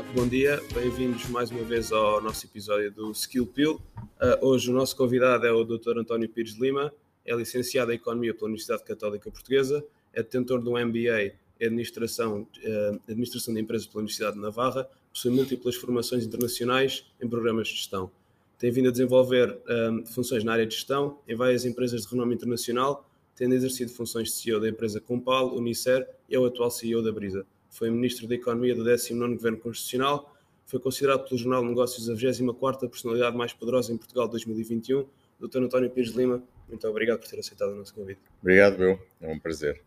Uh, bom dia, bem-vindos mais uma vez ao nosso episódio do Skill Pill. Uh, hoje o nosso convidado é o Dr. António Pires Lima, é licenciado em Economia pela Universidade Católica Portuguesa, é detentor de um MBA em Administração, uh, Administração de Empresas pela Universidade de Navarra, possui múltiplas formações internacionais em programas de gestão. Tem vindo a desenvolver funções na área de gestão em várias empresas de renome internacional, tendo exercido funções de CEO da empresa Compal, Unicer e é o atual CEO da Brisa foi Ministro da Economia do 19º Governo Constitucional, foi considerado pelo Jornal de Negócios a 24ª personalidade mais poderosa em Portugal de 2021. Dr. António Pires de Lima, muito obrigado por ter aceitado o nosso convite. Obrigado, meu. É um prazer.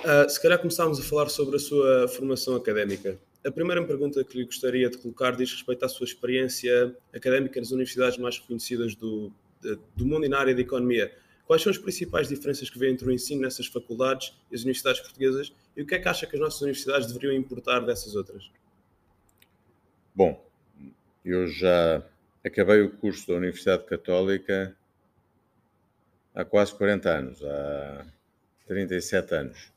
Uh, se calhar começámos a falar sobre a sua formação académica. A primeira pergunta que lhe gostaria de colocar diz respeito à sua experiência académica nas universidades mais reconhecidas do, do mundo e na área da economia. Quais são as principais diferenças que vê entre o ensino nessas faculdades e as universidades portuguesas e o que é que acha que as nossas universidades deveriam importar dessas outras? Bom, eu já acabei o curso da Universidade Católica há quase 40 anos, há 37 anos.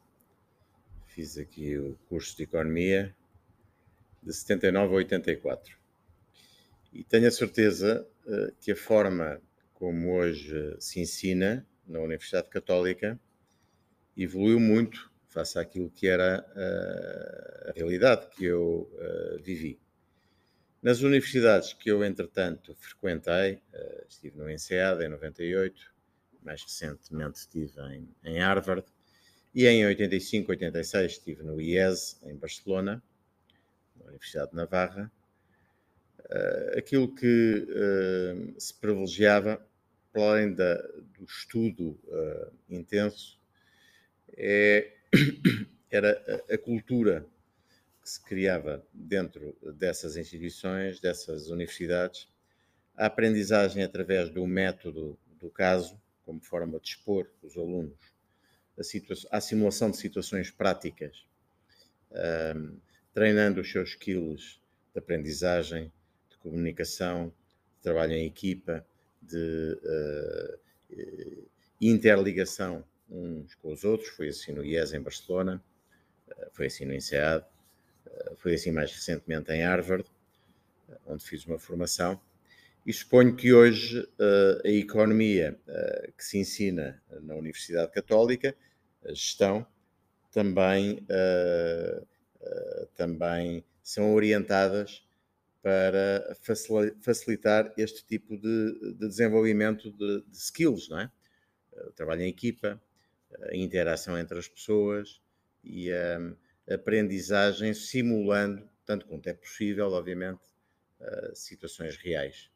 Fiz aqui o curso de Economia de 79 a 84. E tenho a certeza uh, que a forma como hoje se ensina na Universidade Católica, evoluiu muito face àquilo que era a, realidade que eu vivi. Nas universidades que eu, entretanto, frequentei, estive no INSEAD em 98, mais recentemente estive em, em Harvard, e em 85, 86 estive no IES, em Barcelona, na Universidade de Navarra, aquilo que se privilegiava, para além da, do estudo uh, intenso, é, era a, a, cultura que se criava dentro dessas instituições, dessas universidades, a aprendizagem através do método do caso, como forma de expor os alunos a simulação de situações práticas, treinando os seus skills de aprendizagem, de trabalho em equipa, de uh, interligação uns com os outros. Foi assim no IES em Barcelona, uh, foi assim no INSEAD, foi assim mais recentemente em Harvard, onde fiz uma formação. E suponho que hoje a economia que se ensina na Universidade Católica, a gestão, também, também são orientadas para facilitar este tipo de, de desenvolvimento de, de, skills, não é? O trabalho em equipa, a interação entre as pessoas e a, aprendizagem simulando, tanto quanto é possível, obviamente, situações reais.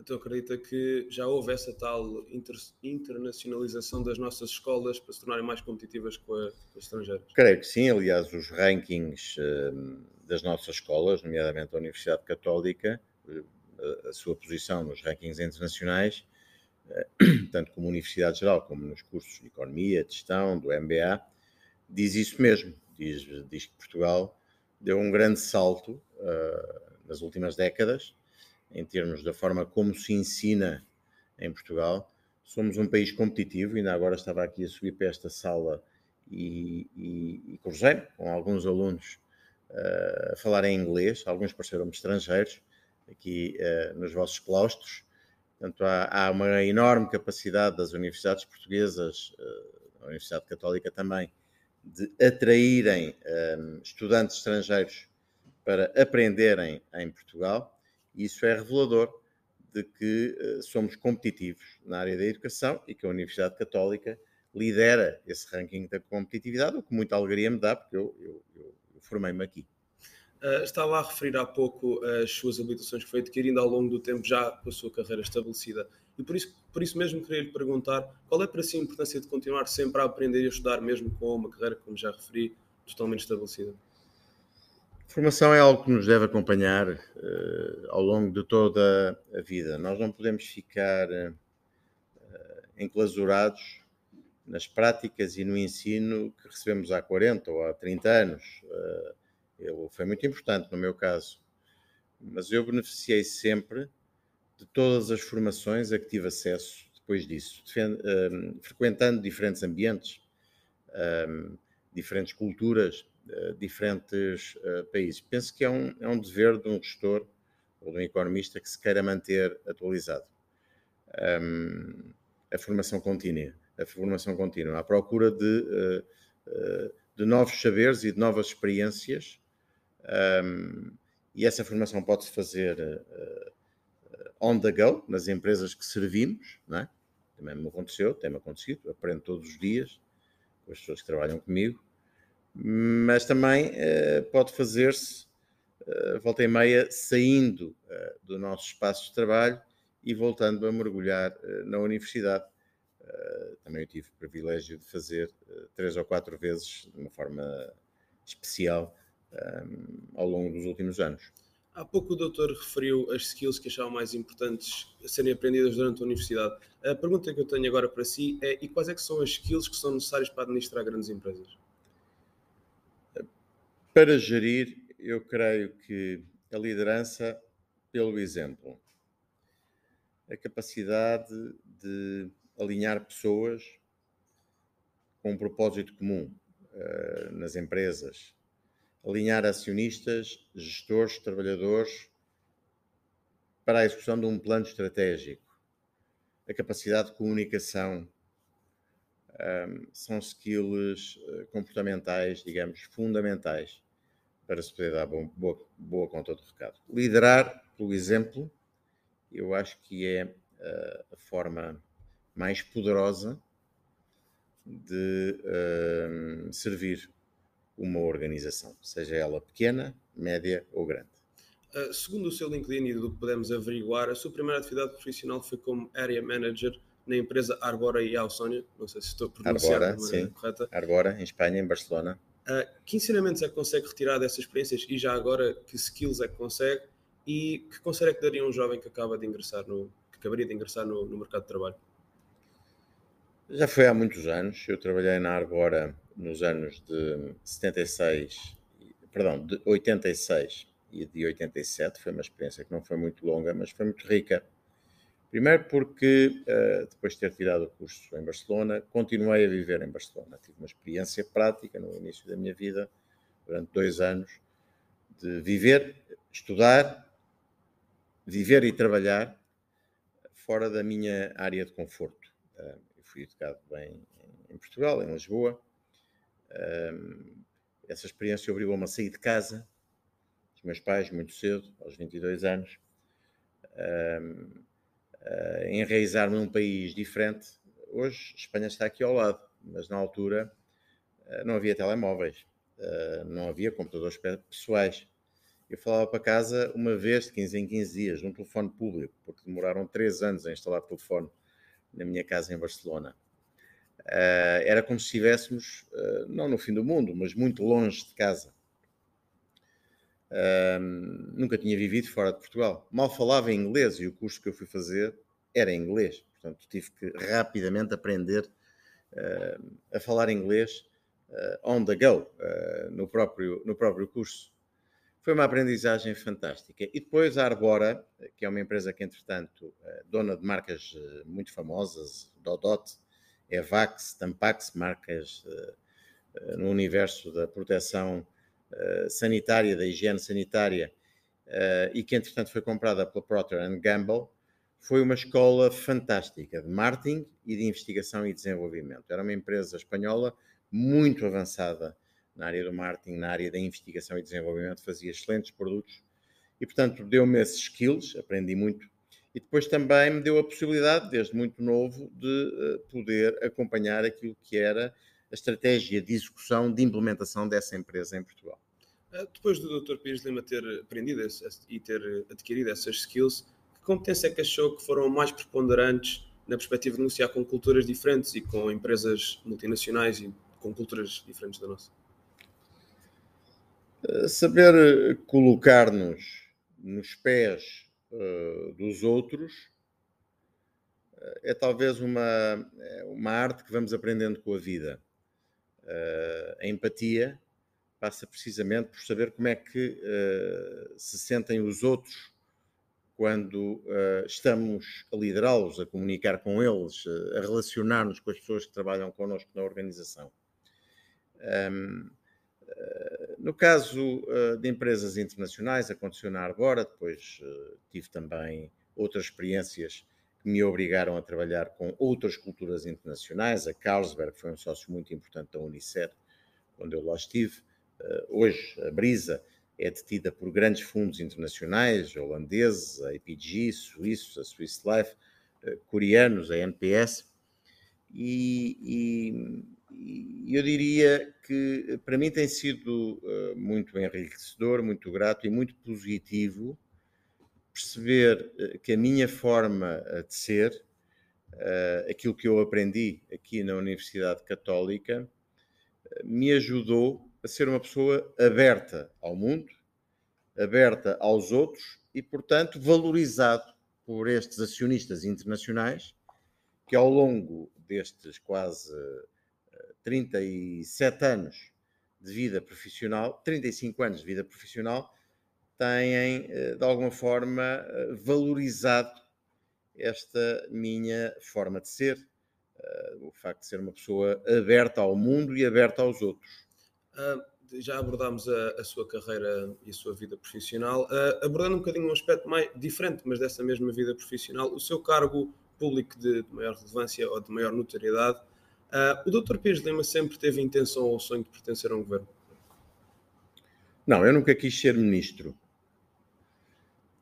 Então acredita que já houve essa tal inter internacionalização das nossas escolas para se tornarem mais competitivas com, a, com as estrangeiras? Creio que sim, aliás, os rankings das nossas escolas, nomeadamente a Universidade Católica, eh, a sua posição nos rankings internacionais, eh, tanto como Universidade Geral como nos cursos de Economia, de Gestão, do MBA, diz isso mesmo. Diz, diz que Portugal deu um grande salto uh, nas últimas décadas, em termos da forma como se ensina em Portugal. Somos um país competitivo, ainda agora estava aqui a subir para esta sala e, e, e cruzei com alguns alunos a falar em inglês, alguns pareceram-me estrangeiros aqui uh, nos vossos claustros. Portanto, há, há, uma enorme capacidade das universidades portuguesas, uh, a Universidade Católica também, de atraírem um, estudantes estrangeiros para aprenderem em Portugal. Isso é revelador de que somos competitivos na área da educação e que a Universidade Católica lidera esse ranking da competitividade, o que muita alegria me dá, porque eu, eu, eu formei-me aqui. Uh, estava a referir há pouco as suas habilitações que foi adquirindo ao longo do tempo, já com a sua carreira estabelecida. E por isso, por isso mesmo queria lhe perguntar qual é para si a importância de continuar sempre a aprender e a estudar, mesmo com uma carreira, como já referi, totalmente estabelecida? Formação é algo que nos deve acompanhar uh, ao longo de toda a vida. Nós não podemos ficar uh, enclausurados nas práticas e no ensino que recebemos há 40 ou há 30 anos. Uh, ele foi muito importante no meu caso, mas eu beneficiei sempre de todas as formações a que tive acesso depois disso, um, frequentando diferentes ambientes, um, diferentes culturas, diferentes países. Penso que é um, é um dever de um gestor ou de um economista que se queira manter atualizado. A formação contínua, a formação contínua, à procura de, de novos saberes e de novas experiências. Um, e essa formação pode-se fazer uh, on the go, nas empresas que servimos, não é? também me aconteceu, tem-me acontecido, aprendo todos os dias com as pessoas que trabalham comigo, mas também pode fazer-se, volta e meia, saindo do nosso espaço de trabalho e voltando a mergulhar na universidade. Também eu tive o privilégio de fazer três ou quatro vezes, de uma forma especial, ao longo dos últimos anos. Há pouco o doutor referiu as skills que achava mais importantes a serem aprendidas durante a universidade. A pergunta que eu tenho agora para si é: e quais é que são as skills que são necessárias para administrar grandes empresas? Para gerir, eu creio que a liderança pelo exemplo, a capacidade de alinhar pessoas com um propósito comum uh, nas empresas, alinhar acionistas, gestores, trabalhadores para a execução de um plano estratégico. A capacidade de comunicação um, são skills eh, comportamentais, digamos, fundamentais para se poder dar bom, boa, boa conta do recado. Liderar, por exemplo, eu acho que é uh, a forma mais poderosa de uh, servir uma organização, seja ela pequena, média ou grande. Uh, segundo o seu LinkedIn e do que podemos averiguar, a sua primeira atividade profissional foi como Area Manager na empresa Arbora e Ausonia. Não sei se estou a pronunciar Arbora, sim. correta. Arbora, em Espanha, em Barcelona. Uh, que ensinamentos é que consegue retirar dessas experiências e já agora que skills é que consegue e que conselho é que daria um jovem que acaba de ingressar no, que acabaria de ingressar no, no mercado de trabalho? Já foi há muitos anos. Eu trabalhei na Arbora nos anos de 76, perdão, de 86 e de 87. Foi uma experiência que não foi muito longa, mas foi muito rica. Primeiro porque, uh, depois de ter tirado o curso em Barcelona, continuei a viver em Barcelona. Tive uma experiência prática no início da minha vida, durante dois anos, de viver, estudar, viver e trabalhar fora da minha área de conforto. Fui educado bem em Portugal, em Lisboa, um, essa experiência obrigou-me a sair de casa, dos meus pais, muito cedo, aos 22 anos, um, uh, enraizar-me num país diferente. Hoje, Espanha está aqui ao lado, mas na altura uh, não havia telemóveis, uh, não havia computadores pessoais. Eu falava para casa uma vez de 15 em 15 dias, num telefone público, porque demoraram 3 anos a instalar telefone na minha casa em Barcelona. Uh, era como se estivéssemos, uh, não no fim do mundo, mas muito longe de casa. Uh, nunca tinha vivido fora de Portugal. Mal falava inglês e o curso que eu fui fazer era inglês. Portanto, tive que rapidamente aprender a falar inglês on the go, no, próprio, no próprio curso. Foi uma aprendizagem fantástica. E depois a Arbora, que é uma empresa que, entretanto, dona de marcas muito famosas, Dodot, EVAX, Tampax, marcas uh, no universo da proteção sanitária, da higiene sanitária, e que entretanto foi comprada pela Procter Gamble, foi uma escola fantástica de marketing e de investigação e desenvolvimento. Era uma empresa espanhola muito avançada na área do marketing, na área da investigação e desenvolvimento, fazia excelentes produtos e, portanto, deu-me esses skills, aprendi muito e depois também me deu a possibilidade, desde muito novo, de eh, poder acompanhar aquilo que era a estratégia de execução, de implementação dessa empresa em Portugal. Eh, depois do Dr. Pires Lima ter aprendido e ter adquirido essas skills, que competência é que achou que foram mais preponderantes na perspectiva de negociar com culturas diferentes e com empresas multinacionais e com culturas diferentes da nossa? Eh, saber colocar-nos nos pés uh, dos outros é talvez uma, uma arte que vamos aprendendo com a vida. Uh, a empatia passa precisamente por saber como é que se sentem os outros quando estamos a liderá-los, a comunicar com eles, a relacionar-nos com as pessoas que trabalham connosco na organização. Um, No caso de empresas internacionais, aconteceu na Arbora, depois tive também outras experiências que me obrigaram a trabalhar com outras culturas internacionais. A Carlsberg foi um sócio muito importante da Unicef, quando eu lá estive. Hoje, a Brisa é detida por grandes fundos internacionais, holandeses, a APG, suíços, a Swiss Life, coreanos, a NPS. E, e, eu diria que para mim tem sido uh, muito enriquecedor, muito grato e muito positivo perceber uh, que a minha forma de ser, aquilo que eu aprendi aqui na Universidade Católica, me ajudou a ser uma pessoa aberta ao mundo, aberta aos outros e, portanto, valorizado por estes acionistas internacionais que ao longo destes quase 37 eh, anos de vida profissional, 35 anos de vida profissional, têm eh, de alguma forma eh, valorizado esta minha forma de ser, o facto de ser uma pessoa aberta ao mundo e aberta aos outros. Uh, já abordámos a, a, sua carreira e a sua vida profissional, uh, abordando um bocadinho um aspecto mais diferente, mas dessa mesma vida profissional, o seu cargo público de, de maior relevância ou de maior notoriedade. Uh, o Dr. Pires Lima sempre teve intenção ou sonho de pertencer a um governo? Não, eu nunca quis ser ministro.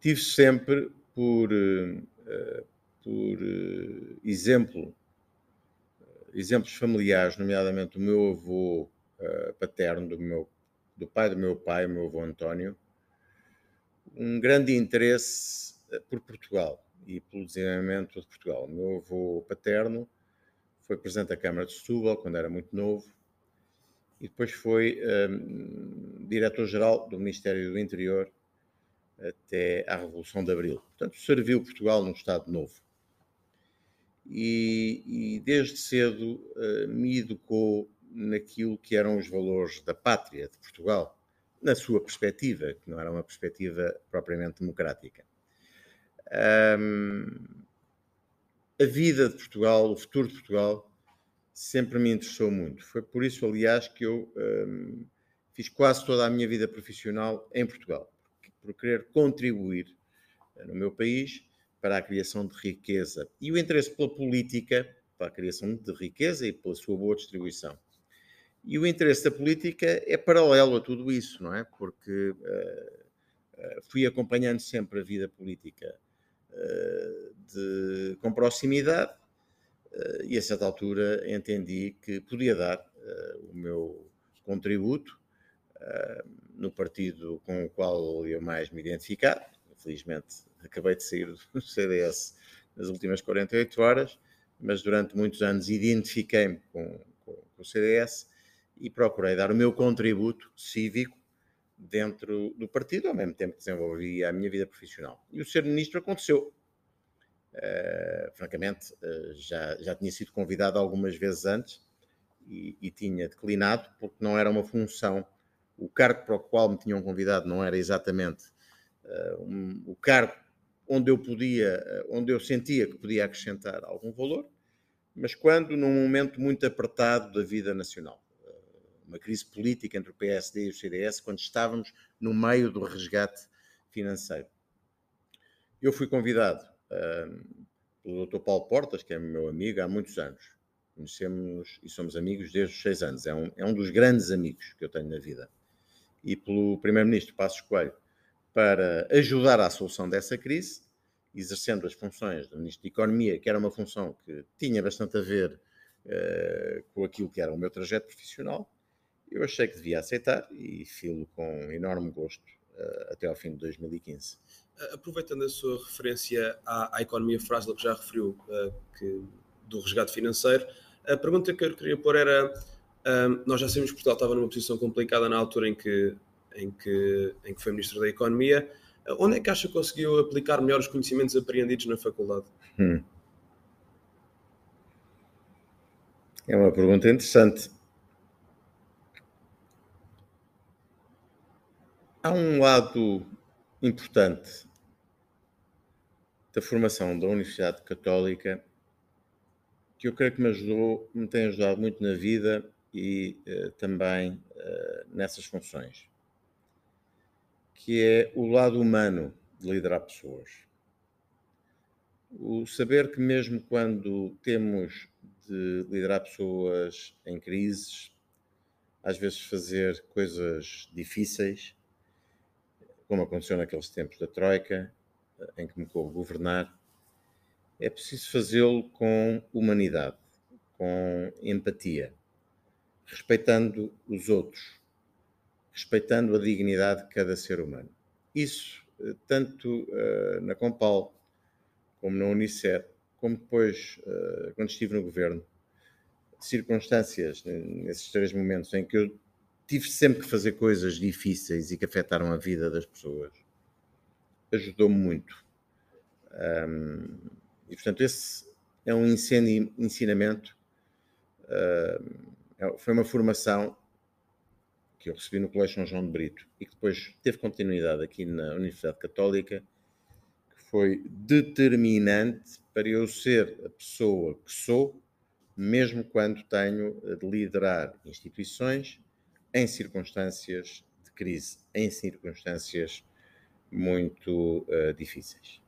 Tive sempre por, uh, por uh, exemplo, exemplos familiares, nomeadamente o meu avô paterno, do, meu, do pai do meu pai, o meu avô António, um grande interesse por Portugal e pelo desenvolvimento de Portugal. O meu avô paterno foi presidente da Câmara de Setúbal quando era muito novo e depois foi um, diretor-geral do Ministério do Interior até à Revolução de Abril. Portanto, serviu Portugal num Estado novo. E, e desde cedo uh, me educou naquilo que eram os valores da pátria de Portugal, na sua perspectiva, que não era uma perspectiva propriamente democrática. Um, a vida de Portugal, o futuro de Portugal, sempre me interessou muito. Foi por isso, aliás, que eu um, fiz quase toda a minha vida profissional em Portugal, por querer contribuir eh, no meu país para a criação de riqueza e o interesse pela política, para a criação de riqueza e pela sua boa distribuição. E o interesse da política é paralelo a tudo isso, não é? Porque uh, fui acompanhando sempre a vida política de, com proximidade eh, e a certa altura entendi que podia dar eh, o meu contributo eh, no partido com o qual eu mais me identificava. Infelizmente acabei de sair do CDS nas últimas 48 horas, mas durante muitos anos identifiquei-me com, com, com o CDS e procurei dar o meu contributo cívico dentro do partido, ao mesmo tempo que desenvolvia a minha vida profissional. E o ser ministro aconteceu. Uh, francamente, uh, já, já tinha sido convidado algumas vezes antes e, e, tinha declinado, porque não era uma função. O cargo para o qual me tinham convidado não era exatamente uh, um, o cargo onde eu podia, onde eu sentia que podia acrescentar algum valor, mas quando num momento muito apertado da vida nacional uma crise política entre o PSD e o CDS, quando estávamos no meio do resgate financeiro. Eu fui convidado uh, pelo Dr. Paulo Portas, que é meu amigo há muitos anos. Conhecemos e somos amigos desde os seis anos. É um, é um dos grandes amigos que eu tenho na vida. E pelo Primeiro-Ministro Passos Coelho, para ajudar à solução dessa crise, exercendo as funções de Ministro de Economia, que era uma função que tinha bastante a ver uh, com aquilo que era o meu trajeto profissional, eu achei que devia aceitar e filo com enorme gosto uh, até ao fim de 2015. Aproveitando a sua referência à, à economia frágil que já referiu, uh, que, do resgate financeiro, a pergunta que eu queria pôr era: uh, nós já sabemos que Portugal estava numa posição complicada na altura em que, em que, em que foi Ministro da Economia. onde é que acha que conseguiu aplicar melhor os conhecimentos apreendidos na faculdade? Hum. É uma pergunta interessante. Há um lado importante da formação da Universidade Católica que eu creio que me ajudou, me tem ajudado muito na vida e uh, também uh, nessas funções, que é o lado humano de liderar pessoas. O saber que, mesmo quando temos de liderar pessoas em crises, às vezes fazer coisas difíceis, como aconteceu naqueles tempos da Troika, em que me coube governar, é preciso fazê-lo com humanidade, com empatia, respeitando os outros, respeitando a dignidade de cada ser humano. Isso, eh, tanto uh, na Compal, como na Unicef, como depois, uh, quando estive no governo, circunstâncias, nesses três momentos em que eu tive sempre que fazer coisas difíceis e que afetaram a vida das pessoas, ajudou-me muito. Um, e, portanto, esse é um ensinamento, uh, foi uma formação que eu recebi no Colégio São João de Brito e que depois teve continuidade aqui na Universidade Católica, que foi determinante para eu ser a pessoa que sou, mesmo quando tenho de liderar instituições em circunstâncias de crise, em circunstâncias muito uh, difíceis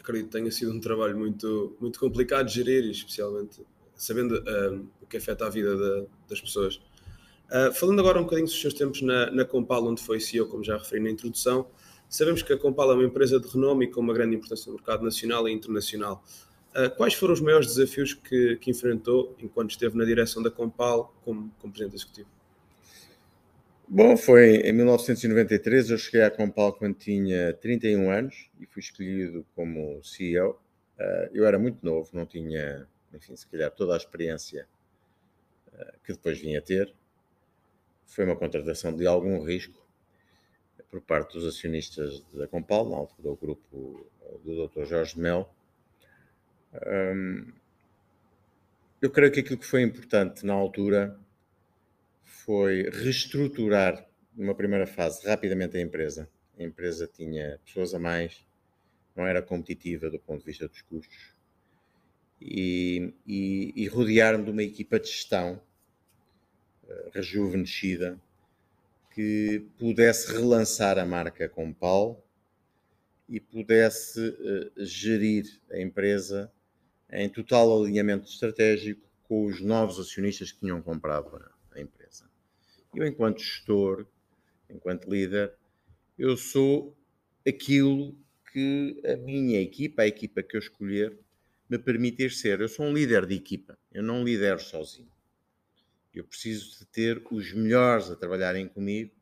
acredito que tenha sido um trabalho muito, muito complicado de gerir, especialmente sabendo uh, o que afeta a vida das pessoas. Uh, falando agora um bocadinho dos seus tempos na, na Compal, onde foi CEO, como já referi na introdução, sabemos que a Compal é uma empresa de renome e com uma grande importância no mercado nacional e internacional. Uh, quais foram os maiores desafios que, que, enfrentou enquanto esteve na direção da Compal como, como Presidente Executivo? Bom, foi em 1993, eu cheguei à Compal quando tinha 31 anos e fui escolhido como CEO. Eh, eu era muito novo, não tinha, enfim, se calhar toda a experiência eh, que depois vim a ter. Foi uma contratação de algum risco por parte dos acionistas da Compal, na altura do grupo eh, do Dr. Jorge Mel. Eu creio que aquilo que foi importante na altura foi reestruturar, numa primeira fase, rapidamente a empresa. A empresa tinha pessoas a mais, não era competitiva do ponto de vista dos custos, e, e, e rodear-me de uma equipa de gestão uh, rejuvenescida que pudesse relançar a marca com Pau e pudesse uh, gerir a empresa em total alinhamento estratégico com os novos acionistas que tinham comprado. Eu, enquanto gestor, enquanto líder, eu sou aquilo que a minha equipa, a equipa que eu escolher, me permitir ser. Eu sou um líder de equipa, eu não lidero sozinho. Eu preciso de ter os melhores a trabalharem comigo,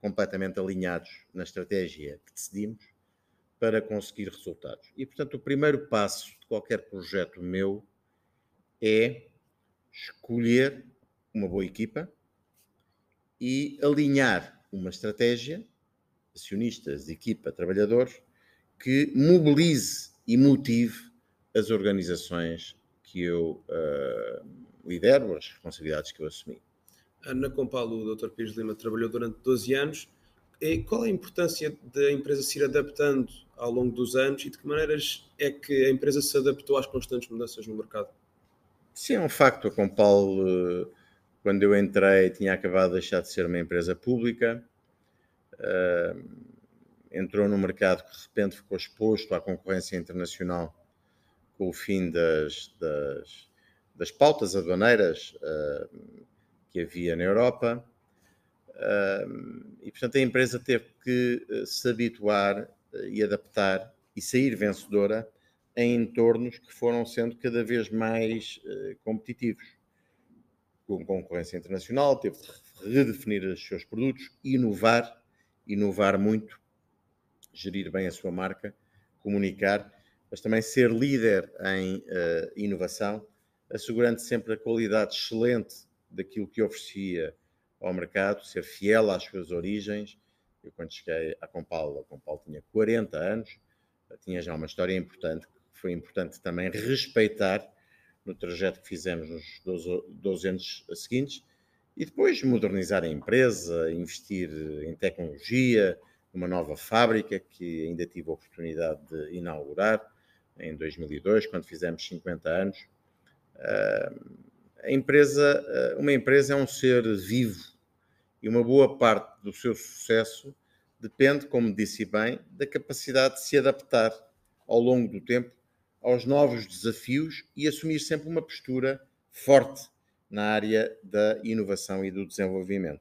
completamente alinhados na estratégia que decidimos, para conseguir resultados. E, portanto, o primeiro passo de qualquer projeto meu é escolher uma boa equipa, e alinhar uma estratégia, acionistas, equipa, trabalhadores, que mobilize e motive as organizações que eu uh, lidero, as responsabilidades que eu assumi. Na Compal, o Dr. Pires Lima trabalhou durante 12 anos. E qual é a importância da empresa se ir adaptando ao longo dos anos e de que maneiras é que a empresa se adaptou às constantes mudanças no mercado? Sim, é um facto. A Compal uh, quando eu entrei, tinha acabado de deixar de ser uma empresa pública, uh, entrou no mercado que de repente ficou exposto à concorrência internacional com o fim das, das, das pautas aduaneiras uh, que havia na Europa. Uh, e, portanto, a empresa teve que se habituar e adaptar e sair vencedora em entornos que foram sendo cada vez mais competitivos com concorrência internacional, teve de redefinir os seus produtos, inovar, inovar muito, gerir bem a sua marca, comunicar, mas também ser líder em uh, inovação, assegurando sempre a qualidade excelente daquilo que oferecia ao mercado, ser fiel às suas origens. Eu, quando cheguei à Compal, a Compal tinha 40 anos, tinha já uma história importante, foi importante também respeitar no trajeto que fizemos nos 12, 12 anos seguintes, e depois modernizar a empresa, investir em tecnologia, numa nova fábrica que ainda tive a oportunidade de inaugurar em 2002, quando fizemos 50 anos. a empresa, eh, uma empresa é um ser vivo e uma boa parte do seu sucesso depende, como disse bem, da capacidade de se adaptar ao longo do tempo aos novos desafios e assumir sempre uma postura forte na área da inovação e do desenvolvimento.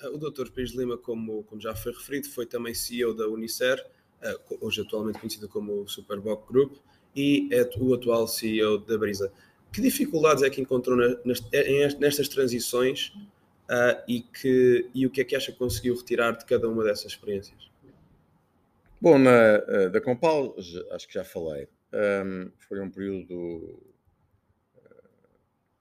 Ah, o Dr. Pires Lima, como, como já foi referido, foi também CEO da Unicer, ah, hoje atualmente conhecida como Superboc Group, e é o atual CEO da Brisa. Que dificuldades é que encontrou nestas transições uh, e, que, e o que é que acha que conseguiu retirar de cada uma dessas experiências? Bom, na, da Compal, acho que já falei, um, foi um período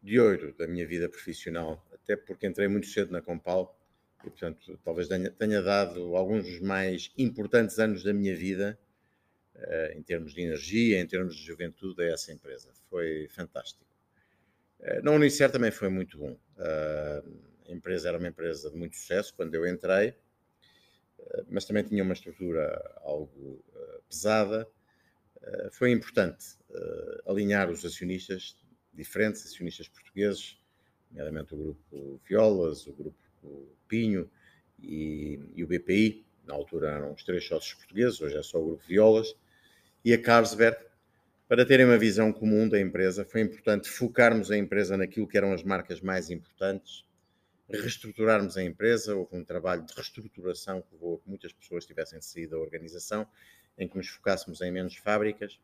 de ouro da minha vida profissional, até porque entrei muito cedo na Compal e, portanto, talvez tenha, tenha dado alguns dos mais importantes anos da minha vida uh, em termos de energia, em termos de juventude a essa empresa. Foi fantástico. Uh, na Unicer também foi muito bom. Uh, a empresa era uma empresa de muito sucesso quando eu entrei, mas também tinha uma estrutura algo pesada. Foi importante alinhar os acionistas, diferentes acionistas portugueses, nomeadamente o grupo Violas, o grupo Pinho e, e, o BPI. Na altura eram os três sócios portugueses, hoje é só o grupo Violas e a Carlsberg, para terem uma visão comum da empresa, foi importante focarmos a empresa naquilo que eram as marcas mais importantes, reestruturarmos a empresa. Houve um trabalho de reestruturação que levou a que muitas pessoas tivessem saído da organização, em que nos focássemos em menos fábricas.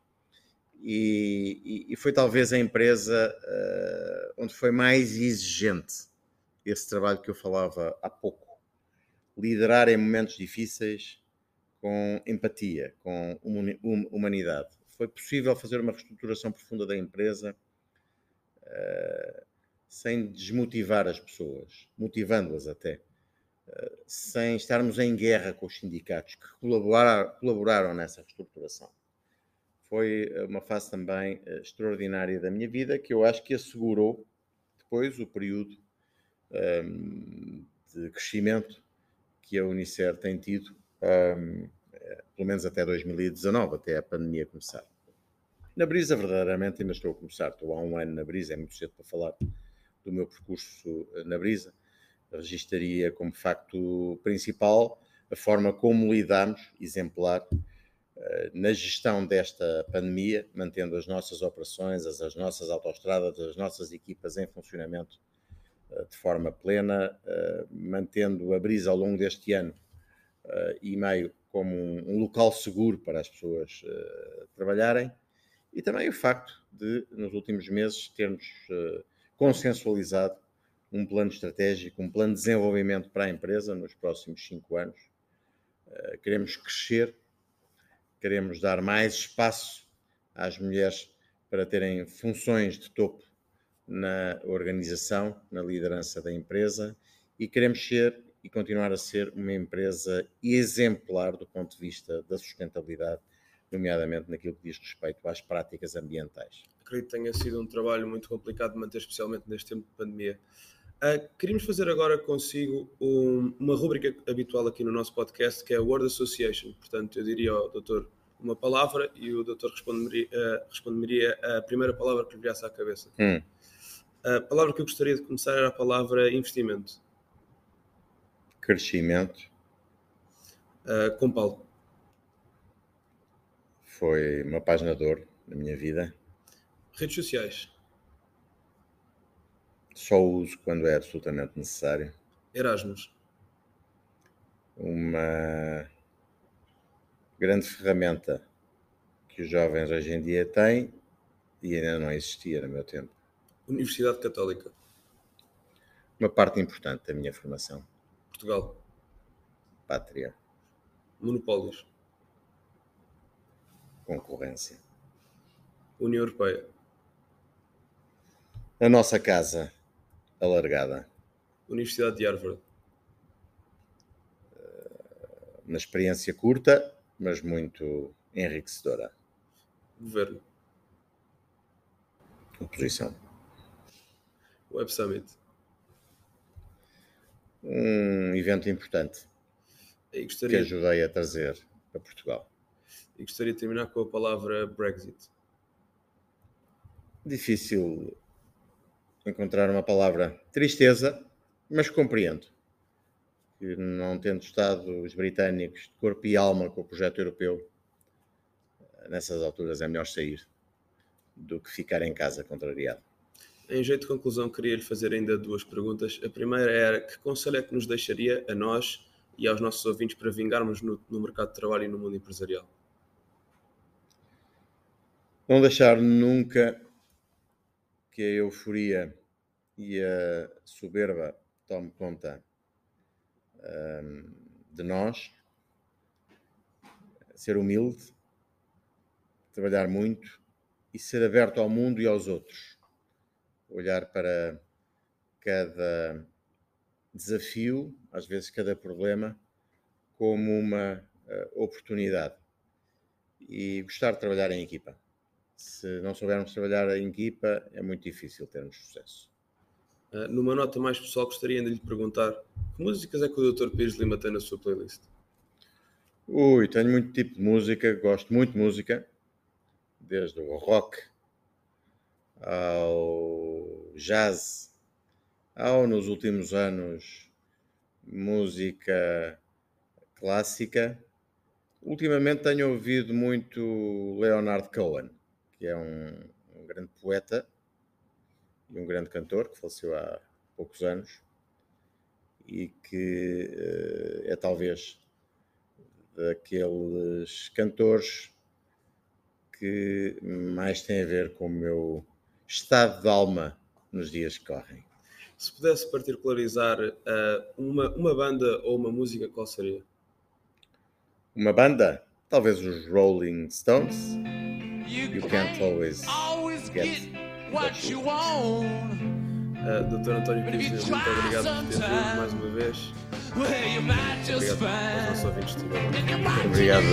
E, e, e foi talvez a empresa uh, onde foi mais exigente esse trabalho que eu falava há pouco. Liderar em momentos difíceis, com empatia, com humanidade. Foi possível fazer uma reestruturação profunda da empresa uh, sem desmotivar as pessoas, motivando-as até, sem estarmos em guerra com os sindicatos que colaboraram, colaboraram nessa reestruturação. Foi uma fase também uh, extraordinária da minha vida que eu acho que assegurou depois o período um, de crescimento que a Unicer tem tido um, pelo menos até 2019, até a pandemia começar. Na Brisa, verdadeiramente, ainda estou a começar, estou há um ano na Brisa, é muito cedo para falar do meu percurso eh, na Brisa. Registaria como facto principal a forma como lidamos, exemplar, eh, na gestão desta pandemia, mantendo as nossas operações, as, as nossas autoestradas, as nossas equipas em funcionamento eh, de forma plena, mantendo a Brisa ao longo deste ano e meio como um, um, local seguro para as pessoas trabalharem e também o facto de, nos últimos meses, termos consensualizado um plano estratégico, um plano de desenvolvimento para a empresa nos próximos cinco anos. Uh, queremos crescer, queremos dar mais espaço às mulheres para terem funções de topo na organização, na liderança da empresa e queremos ser e continuar a ser uma empresa exemplar do ponto de vista da sustentabilidade, nomeadamente naquilo que diz respeito às práticas ambientais. Acredito que tenha sido um trabalho muito complicado de manter, especialmente neste tempo de pandemia. Uh, queríamos fazer agora consigo um, uma rubrica habitual aqui no nosso podcast, que é a Word Association. Portanto, eu diria ao doutor uma palavra e o doutor responderia, uh, responderia a primeira palavra que lhe viesse à cabeça. Hum. A palavra que eu gostaria de começar era a palavra investimento crescimento? Uh, com Paulo. Foi uma página de ouro na minha vida. Redes sociais. Só uso quando é absolutamente necessário. Erasmus. Uma grande ferramenta que os jovens hoje em dia têm e ainda não existia no meu tempo. Universidade Católica. Uma parte importante da minha formação. Portugal. Pátria. Monopólios. Concorrência. União Europeia. A nossa casa alargada. Universidade de Harvard. Uma experiência curta, mas muito enriquecedora. Governo. Oposição. Web Summit um evento importante gostaria, que ajudei a trazer para Portugal. E gostaria de terminar com a palavra Brexit. Difícil encontrar uma palavra tristeza, mas compreendo que não tendo estado os britânicos de corpo e alma com o projeto europeu, nessas alturas é melhor sair do que ficar em casa contrariado. Em jeito de conclusão, queria-lhe fazer ainda duas perguntas. A primeira era que conselho é que nos deixaria a nós e aos nossos ouvintes para vingarmos no, no mercado de trabalho e no mundo empresarial? Não deixar nunca que a euforia e a soberba tome conta um, de nós, ser humilde, trabalhar muito e ser aberto ao mundo e aos outros. Olhar para cada desafio, às vezes cada problema, como uma uh, oportunidade e gostar de trabalhar em equipa. Se não soubermos trabalhar em equipa, é muito difícil termos sucesso. Uh, numa nota mais pessoal, gostaria de lhe perguntar que músicas é que o Dr. Pires Lima tem na sua playlist? Ui, tenho muito tipo de música, gosto muito de música, desde o rock ao jazz, ao nos últimos anos música clássica. Ultimamente tenho ouvido muito Leonard Cohen, que é um, um grande poeta e um grande cantor que faleceu há poucos anos e que uh, é talvez daqueles cantores que mais tem a ver com o meu estado de alma nos dias que correm. Se pudesse particularizar uh, uma, uma banda ou uma música, qual seria? Uma banda? Talvez os Rolling Stones. You can't always get what you want. Uh, Dr. António Pires, muito obrigado por ter vindo mais uma vez. Obrigado aos nossos ouvintes. Obrigado.